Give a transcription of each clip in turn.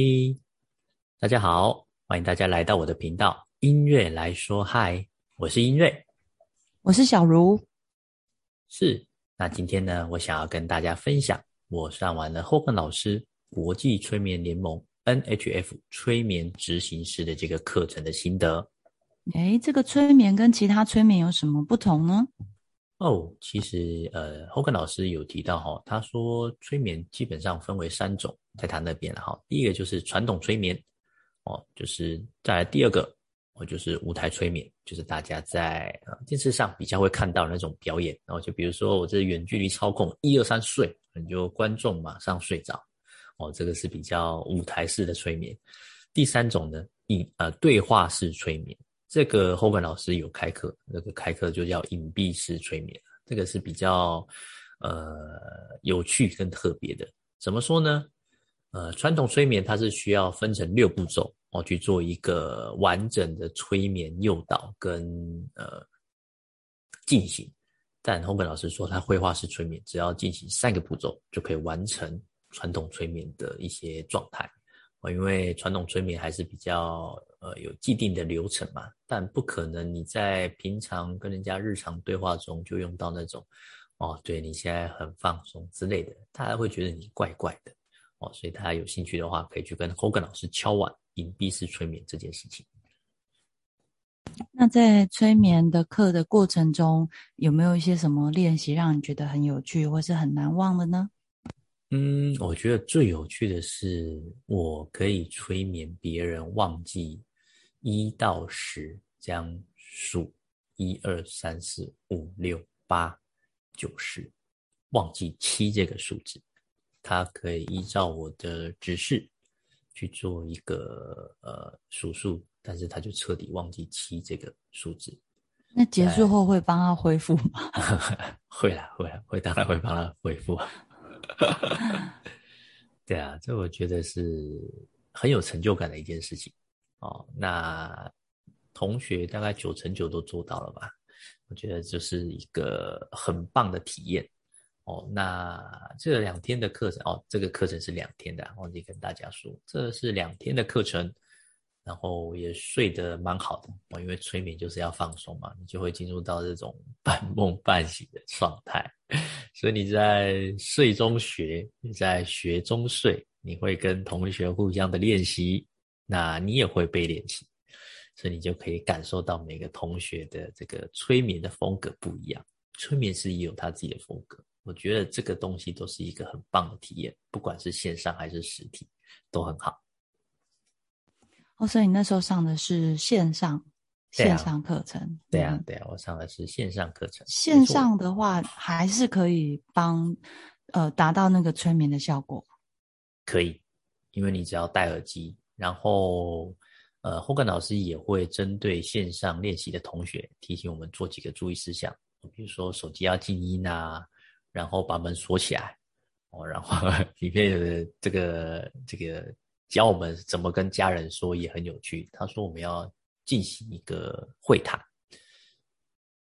嗨，大家好，欢迎大家来到我的频道音乐来说嗨，我是音乐，我是小茹，是。那今天呢，我想要跟大家分享我上完了 Hogan 老师国际催眠联盟 NHF 催眠执行师的这个课程的心得。哎，这个催眠跟其他催眠有什么不同呢？哦，其实呃，Hogan 老师有提到哈，他说催眠基本上分为三种，在他那边了哈。第一个就是传统催眠，哦，就是再来第二个，哦，就是舞台催眠，就是大家在呃电视上比较会看到那种表演，然后就比如说我这远距离操控，一二三睡，你就观众马上睡着，哦，这个是比较舞台式的催眠。第三种呢，隐呃对话式催眠。这个后本老师有开课，那个开课就叫隐蔽式催眠，这个是比较呃有趣跟特别的。怎么说呢？呃，传统催眠它是需要分成六步骤哦去做一个完整的催眠诱导跟呃进行，但后本老师说他绘画式催眠只要进行三个步骤就可以完成传统催眠的一些状态。哦，因为传统催眠还是比较呃有既定的流程嘛，但不可能你在平常跟人家日常对话中就用到那种哦，对你现在很放松之类的，大家会觉得你怪怪的哦，所以大家有兴趣的话，可以去跟 Hogan 老师敲碗隐蔽式催眠这件事情。那在催眠的课的过程中，有没有一些什么练习让你觉得很有趣或是很难忘的呢？嗯，我觉得最有趣的是，我可以催眠别人忘记一到十这样数，一二三四五六八九十，忘记七这个数字，他可以依照我的指示去做一个呃数数，但是他就彻底忘记七这个数字。那结束后会帮他恢复吗？会啦，会啦，会当然会帮他恢复。对啊，这我觉得是很有成就感的一件事情哦。那同学大概九成九都做到了吧？我觉得这是一个很棒的体验哦。那这两天的课程哦，这个课程是两天的，忘记跟大家说，这是两天的课程。然后也睡得蛮好的哦，因为催眠就是要放松嘛，你就会进入到这种 半梦半醒的状态，所以你在睡中学，你在学中睡，你会跟同学互相的练习，那你也会被练习，所以你就可以感受到每个同学的这个催眠的风格不一样，催眠师也有他自己的风格，我觉得这个东西都是一个很棒的体验，不管是线上还是实体，都很好。哦，所以你那时候上的是线上线上课程？对啊，对啊，我上的是线上课程。线上的话，还是可以帮呃达到那个催眠的效果。可以，因为你只要戴耳机，然后呃，后根老师也会针对线上练习的同学提醒我们做几个注意事项，比如说手机要静音啊，然后把门锁起来哦，然后 里面的这个这个。教我们怎么跟家人说也很有趣。他说我们要进行一个会谈，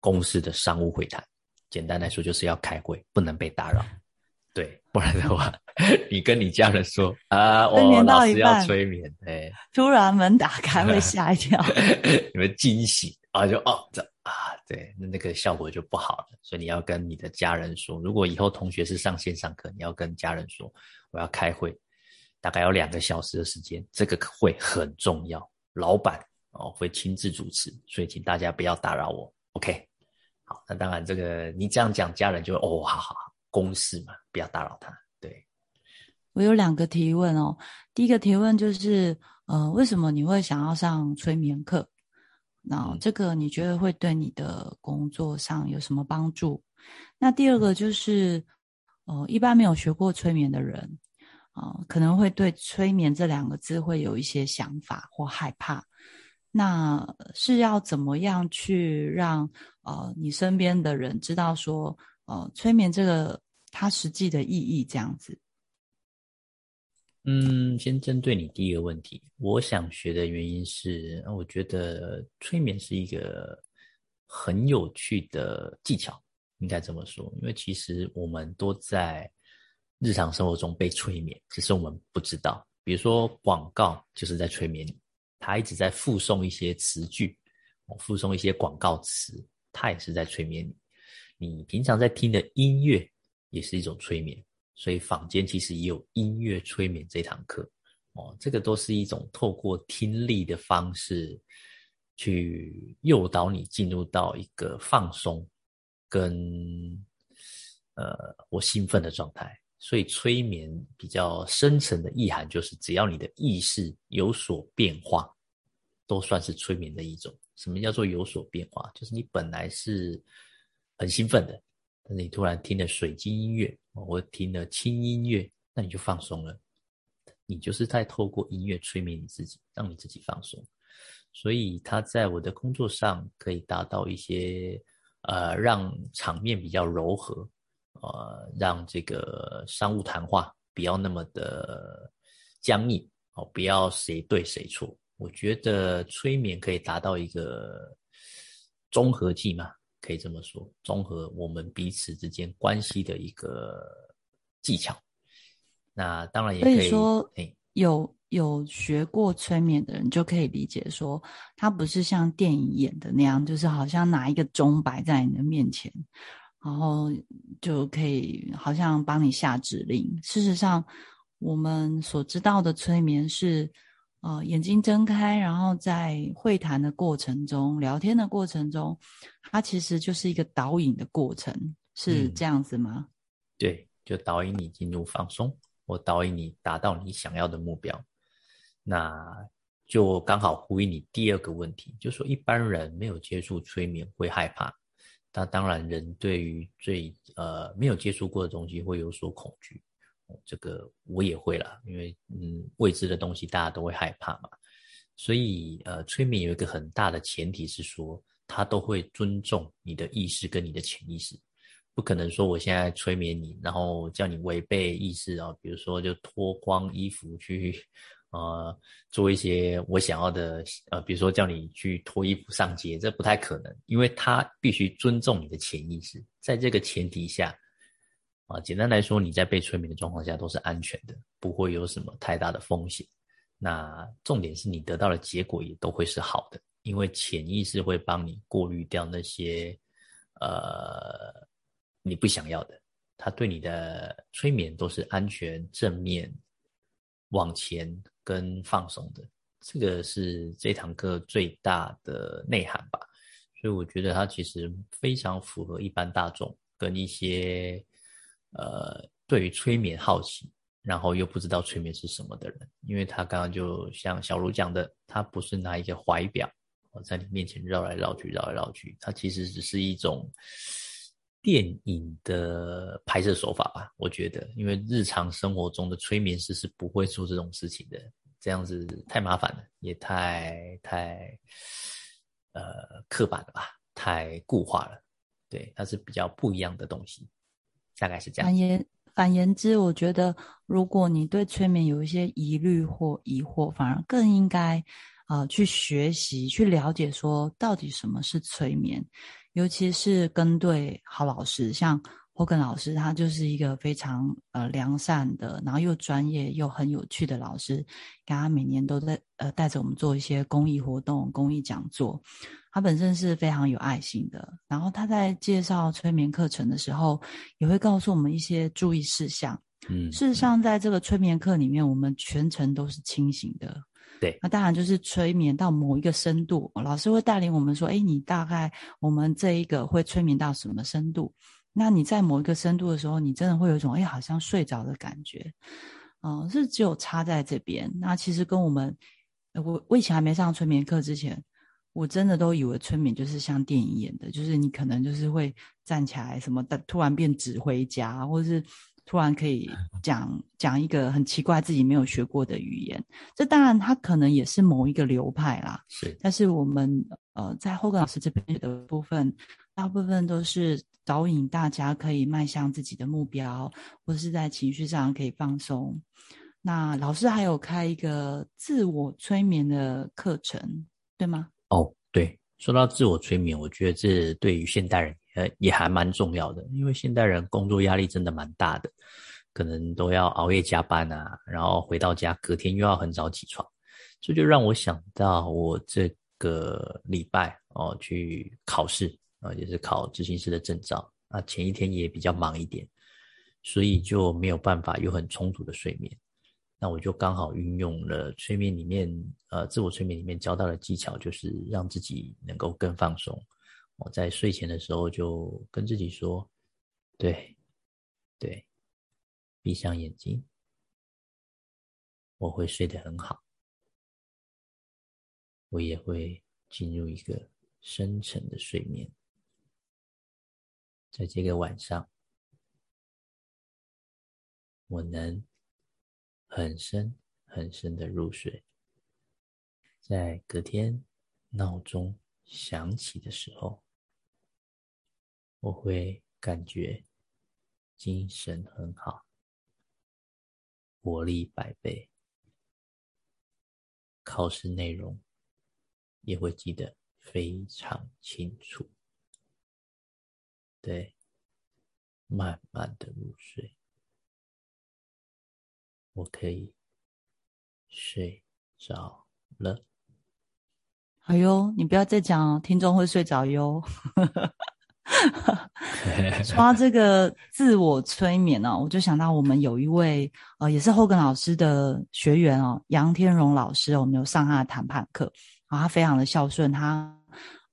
公司的商务会谈。简单来说就是要开会，不能被打扰。对，不然的话，你跟你家人说啊，我老师要催眠，哎，突然门打开会 吓一跳，你们惊喜啊，就哦这啊，对，那那个效果就不好了。所以你要跟你的家人说，如果以后同学是上线上课，你要跟家人说我要开会。大概有两个小时的时间，这个会很重要，老板哦会亲自主持，所以请大家不要打扰我。OK，好，那当然这个你这样讲，家人就哦，好好好，公事嘛，不要打扰他。对，我有两个提问哦，第一个提问就是，呃，为什么你会想要上催眠课？那这个你觉得会对你的工作上有什么帮助？那第二个就是，呃，一般没有学过催眠的人。啊，可能会对“催眠”这两个字会有一些想法或害怕。那是要怎么样去让呃你身边的人知道说，呃，催眠这个它实际的意义这样子？嗯，先针对你第一个问题，我想学的原因是，我觉得催眠是一个很有趣的技巧，应该这么说，因为其实我们都在。日常生活中被催眠，只是我们不知道。比如说广告就是在催眠你，他一直在附送一些词句，附送一些广告词，他也是在催眠你。你平常在听的音乐也是一种催眠，所以坊间其实也有音乐催眠这堂课哦，这个都是一种透过听力的方式去诱导你进入到一个放松跟呃我兴奋的状态。所以催眠比较深层的意涵就是，只要你的意识有所变化，都算是催眠的一种。什么叫做有所变化？就是你本来是。很兴奋的，但是你突然听了水晶音乐，或听了轻音乐，那你就放松了。你就是在透过音乐催眠你自己，让你自己放松。所以他在我的工作上可以达到一些，呃，让场面比较柔和，呃，让这个商务谈话不要那么的僵硬，哦，不要谁对谁错。我觉得催眠可以达到一个综合剂嘛。可以这么说，综合我们彼此之间关系的一个技巧。那当然也可以说，有有学过催眠的人就可以理解说，他不是像电影演的那样，就是好像拿一个钟摆在你的面前，然后就可以好像帮你下指令。事实上，我们所知道的催眠是。呃，眼睛睁开，然后在会谈的过程中、聊天的过程中，它其实就是一个导引的过程，是这样子吗？对，就导引你进入放松，我导引你达到你想要的目标。那就刚好呼应你第二个问题，就说一般人没有接触催眠会害怕，那当然人对于最呃没有接触过的东西会有所恐惧。这个我也会啦，因为嗯，未知的东西大家都会害怕嘛。所以呃，催眠有一个很大的前提是说，他都会尊重你的意识跟你的潜意识，不可能说我现在催眠你，然后叫你违背意识啊，比如说就脱光衣服去呃做一些我想要的呃，比如说叫你去脱衣服上街，这不太可能，因为他必须尊重你的潜意识，在这个前提下。啊，简单来说，你在被催眠的状况下都是安全的，不会有什么太大的风险。那重点是你得到的结果也都会是好的，因为潜意识会帮你过滤掉那些呃你不想要的。他对你的催眠都是安全、正面、往前跟放松的。这个是这堂课最大的内涵吧。所以我觉得它其实非常符合一般大众跟一些。呃，对于催眠好奇，然后又不知道催眠是什么的人，因为他刚刚就像小卢讲的，他不是拿一个怀表，我在你面前绕来绕去，绕来绕去，它其实只是一种电影的拍摄手法吧？我觉得，因为日常生活中的催眠师是不会做这种事情的，这样子太麻烦了，也太太呃刻板了吧，太固化了，对，它是比较不一样的东西。大概是这样。反言反言之，我觉得如果你对催眠有一些疑虑或疑惑，反而更应该啊去学习、去了解，说到底什么是催眠，尤其是跟对好老师，像霍根老师，他就是一个非常呃良善的，然后又专业又很有趣的老师，他每年都在呃带着我们做一些公益活动、公益讲座。他本身是非常有爱心的，然后他在介绍催眠课程的时候，也会告诉我们一些注意事项。嗯，事实上，在这个催眠课里面，我们全程都是清醒的。对，那当然就是催眠到某一个深度，老师会带领我们说：“哎，你大概我们这一个会催眠到什么深度？那你在某一个深度的时候，你真的会有一种哎，好像睡着的感觉。”嗯，是只有插在这边。那其实跟我们，我我以前还没上催眠课之前。我真的都以为催眠就是像电影演的，就是你可能就是会站起来什么的，突然变指挥家，或者是突然可以讲讲一个很奇怪自己没有学过的语言。这当然他可能也是某一个流派啦。是，但是我们呃在后根老师这边的部分，大部分都是导引大家可以迈向自己的目标，或者是在情绪上可以放松。那老师还有开一个自我催眠的课程，对吗？哦，对，说到自我催眠，我觉得这对于现代人呃也还蛮重要的，因为现代人工作压力真的蛮大的，可能都要熬夜加班啊，然后回到家隔天又要很早起床，这就让我想到我这个礼拜哦去考试啊，也是考执行师的证照啊，前一天也比较忙一点，所以就没有办法有很充足的睡眠。那我就刚好运用了催眠里面呃自我催眠里面教到的技巧，就是让自己能够更放松。我在睡前的时候就跟自己说：“对，对。”闭上眼睛，我会睡得很好，我也会进入一个深沉的睡眠。在这个晚上，我能很深很深的入睡。在隔天闹钟响起的时候，我会感觉精神很好。活力百倍，考试内容也会记得非常清楚。对，慢慢的入睡，我可以睡着了。哎呦，你不要再讲，听众会睡着哟。说到这个自我催眠呢，我就想到我们有一位呃，也是后根老师的学员哦，杨天荣老师，我们有上他的谈判课，然后他非常的孝顺，他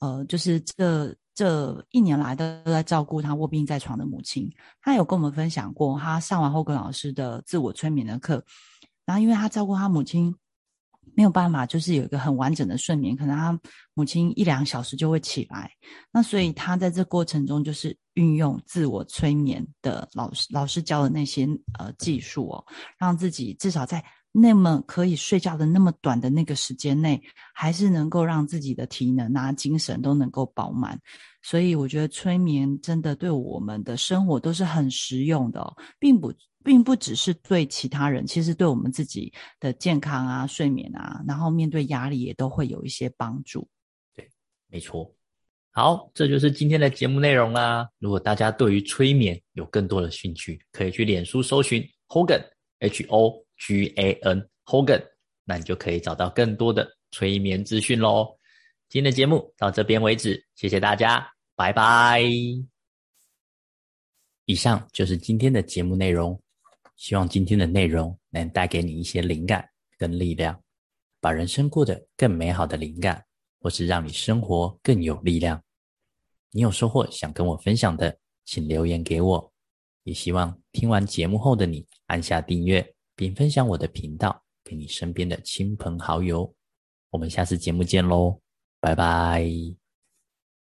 呃，就是这这一年来都在照顾他卧病在床的母亲。他有跟我们分享过，他上完后根老师的自我催眠的课，然后因为他照顾他母亲。没有办法，就是有一个很完整的睡眠，可能他母亲一两小时就会起来，那所以他在这过程中就是运用自我催眠的老师老师教的那些呃技术哦，让自己至少在那么可以睡觉的那么短的那个时间内，还是能够让自己的体能啊精神都能够饱满。所以我觉得催眠真的对我们的生活都是很实用的，并不。并不只是对其他人，其实对我们自己的健康啊、睡眠啊，然后面对压力也都会有一些帮助。对，没错。好，这就是今天的节目内容啦。如果大家对于催眠有更多的兴趣，可以去脸书搜寻 Hogan H O G A N Hogan，那你就可以找到更多的催眠资讯喽。今天的节目到这边为止，谢谢大家，拜拜。以上就是今天的节目内容。希望今天的内容能带给你一些灵感跟力量，把人生过得更美好的灵感，或是让你生活更有力量。你有收获想跟我分享的，请留言给我。也希望听完节目后的你按下订阅，并分享我的频道给你身边的亲朋好友。我们下次节目见喽，拜拜。